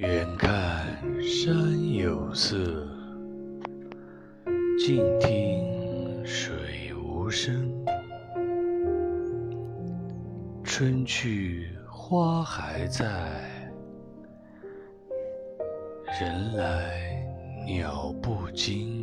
远看山有色近听水无声。春去花还在人来鸟不惊。